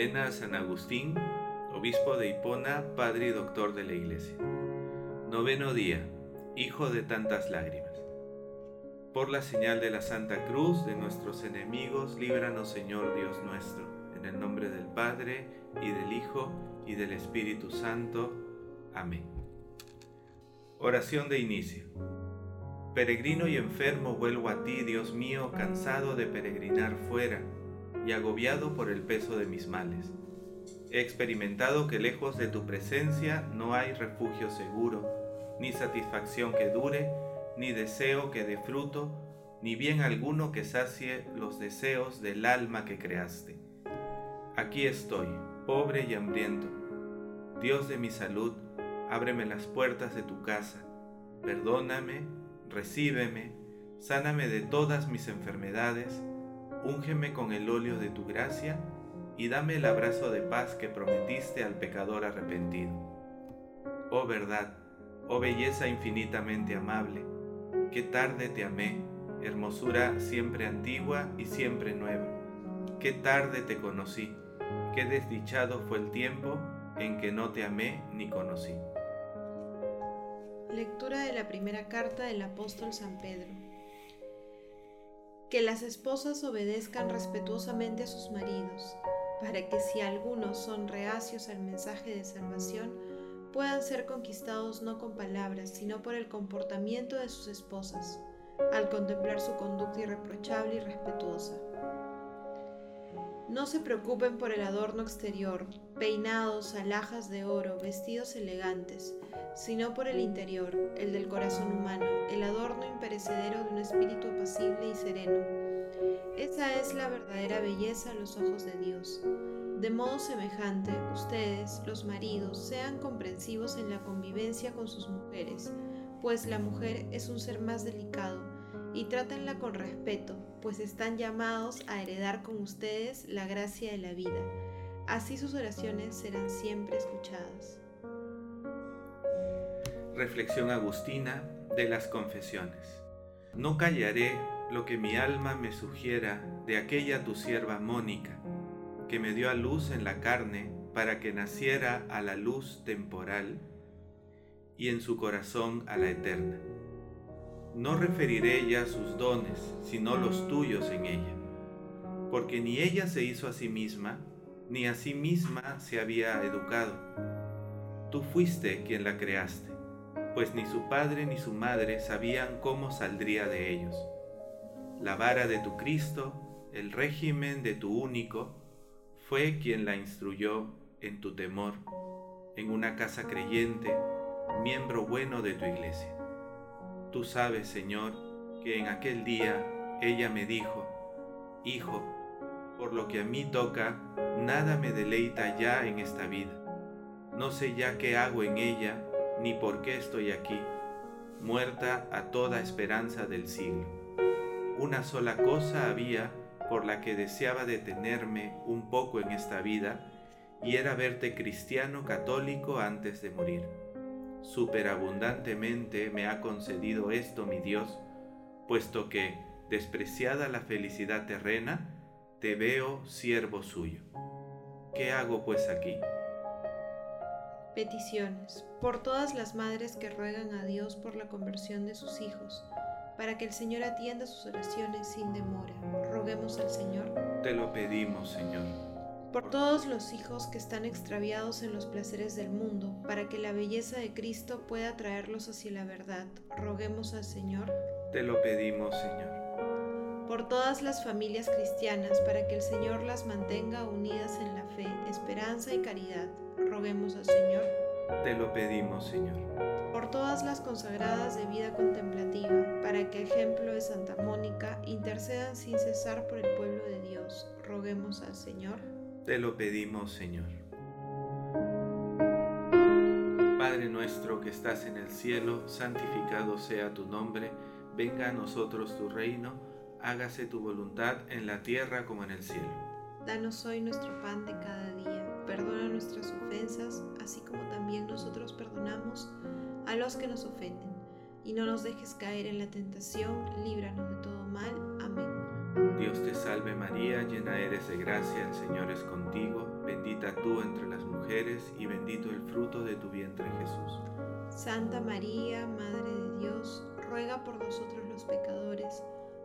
Novena a San Agustín, obispo de Hipona, padre y doctor de la Iglesia. Noveno día, hijo de tantas lágrimas. Por la señal de la Santa Cruz de nuestros enemigos, líbranos Señor Dios nuestro, en el nombre del Padre, y del Hijo, y del Espíritu Santo. Amén. Oración de inicio. Peregrino y enfermo vuelvo a ti, Dios mío, cansado de peregrinar fuera y agobiado por el peso de mis males. He experimentado que lejos de tu presencia no hay refugio seguro, ni satisfacción que dure, ni deseo que dé fruto, ni bien alguno que sacie los deseos del alma que creaste. Aquí estoy, pobre y hambriento. Dios de mi salud, ábreme las puertas de tu casa, perdóname, recíbeme, sáname de todas mis enfermedades, úngeme con el óleo de tu gracia y dame el abrazo de paz que prometiste al pecador arrepentido. Oh verdad, oh belleza infinitamente amable, qué tarde te amé, hermosura siempre antigua y siempre nueva. Qué tarde te conocí, qué desdichado fue el tiempo en que no te amé ni conocí. Lectura de la primera carta del apóstol San Pedro que las esposas obedezcan respetuosamente a sus maridos, para que si algunos son reacios al mensaje de salvación, puedan ser conquistados no con palabras, sino por el comportamiento de sus esposas, al contemplar su conducta irreprochable y respetuosa. No se preocupen por el adorno exterior, peinados, alhajas de oro, vestidos elegantes, sino por el interior, el del corazón humano, el adorno imperecedero de un espíritu apacible y sereno. Esa es la verdadera belleza a los ojos de Dios. De modo semejante, ustedes, los maridos, sean comprensivos en la convivencia con sus mujeres, pues la mujer es un ser más delicado y trátenla con respeto, pues están llamados a heredar con ustedes la gracia de la vida. Así sus oraciones serán siempre escuchadas. Reflexión agustina de las confesiones. No callaré lo que mi alma me sugiera de aquella tu sierva Mónica, que me dio a luz en la carne para que naciera a la luz temporal y en su corazón a la eterna no referiré ya sus dones, sino los tuyos en ella, porque ni ella se hizo a sí misma, ni a sí misma se había educado. Tú fuiste quien la creaste, pues ni su padre ni su madre sabían cómo saldría de ellos. La vara de tu Cristo, el régimen de tu único, fue quien la instruyó en tu temor, en una casa creyente, miembro bueno de tu iglesia. Tú sabes, Señor, que en aquel día ella me dijo, Hijo, por lo que a mí toca, nada me deleita ya en esta vida. No sé ya qué hago en ella, ni por qué estoy aquí, muerta a toda esperanza del siglo. Una sola cosa había por la que deseaba detenerme un poco en esta vida, y era verte cristiano católico antes de morir superabundantemente me ha concedido esto mi Dios, puesto que, despreciada la felicidad terrena, te veo siervo suyo. ¿Qué hago pues aquí? Peticiones por todas las madres que ruegan a Dios por la conversión de sus hijos, para que el Señor atienda sus oraciones sin demora. Roguemos al Señor. Te lo pedimos, Señor por todos los hijos que están extraviados en los placeres del mundo, para que la belleza de Cristo pueda traerlos hacia la verdad. Roguemos al Señor. Te lo pedimos, Señor. Por todas las familias cristianas, para que el Señor las mantenga unidas en la fe, esperanza y caridad. Roguemos al Señor. Te lo pedimos, Señor. Por todas las consagradas de vida contemplativa, para que, ejemplo de Santa Mónica, intercedan sin cesar por el pueblo de Dios. Roguemos al Señor. Te lo pedimos, Señor. Padre nuestro que estás en el cielo, santificado sea tu nombre, venga a nosotros tu reino, hágase tu voluntad en la tierra como en el cielo. Danos hoy nuestro pan de cada día, perdona nuestras ofensas, así como también nosotros perdonamos a los que nos ofenden, y no nos dejes caer en la tentación, líbranos de todo mal. Amén. Dios te salve María, llena eres de gracia, el Señor es contigo, bendita tú entre las mujeres y bendito el fruto de tu vientre Jesús. Santa María, Madre de Dios, ruega por nosotros los pecadores,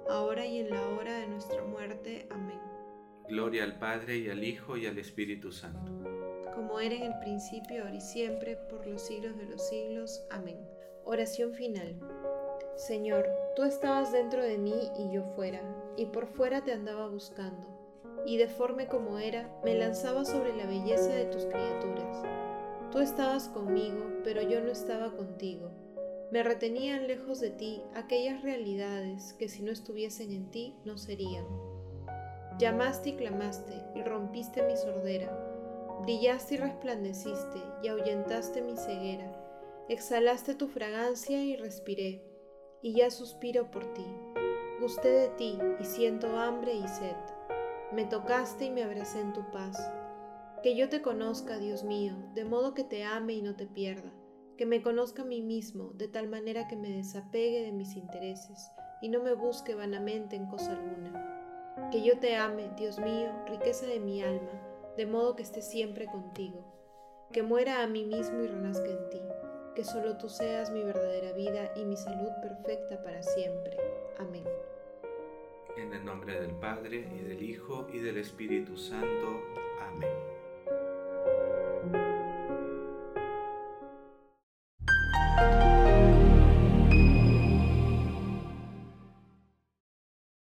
ahora y en la hora de nuestra muerte. Amén. Gloria al Padre y al Hijo y al Espíritu Santo. Como era en el principio, ahora y siempre, por los siglos de los siglos. Amén. Oración final. Señor, tú estabas dentro de mí y yo fuera, y por fuera te andaba buscando, y deforme como era, me lanzaba sobre la belleza de tus criaturas. Tú estabas conmigo, pero yo no estaba contigo. Me retenían lejos de ti aquellas realidades que si no estuviesen en ti no serían. Llamaste y clamaste y rompiste mi sordera. Brillaste y resplandeciste y ahuyentaste mi ceguera. Exhalaste tu fragancia y respiré y ya suspiro por ti. Gusté de ti y siento hambre y sed. Me tocaste y me abracé en tu paz. Que yo te conozca, Dios mío, de modo que te ame y no te pierda. Que me conozca a mí mismo, de tal manera que me desapegue de mis intereses y no me busque vanamente en cosa alguna. Que yo te ame, Dios mío, riqueza de mi alma, de modo que esté siempre contigo. Que muera a mí mismo y renazca en ti que solo tú seas mi verdadera vida y mi salud perfecta para siempre. Amén. En el nombre del Padre, y del Hijo, y del Espíritu Santo. Amén.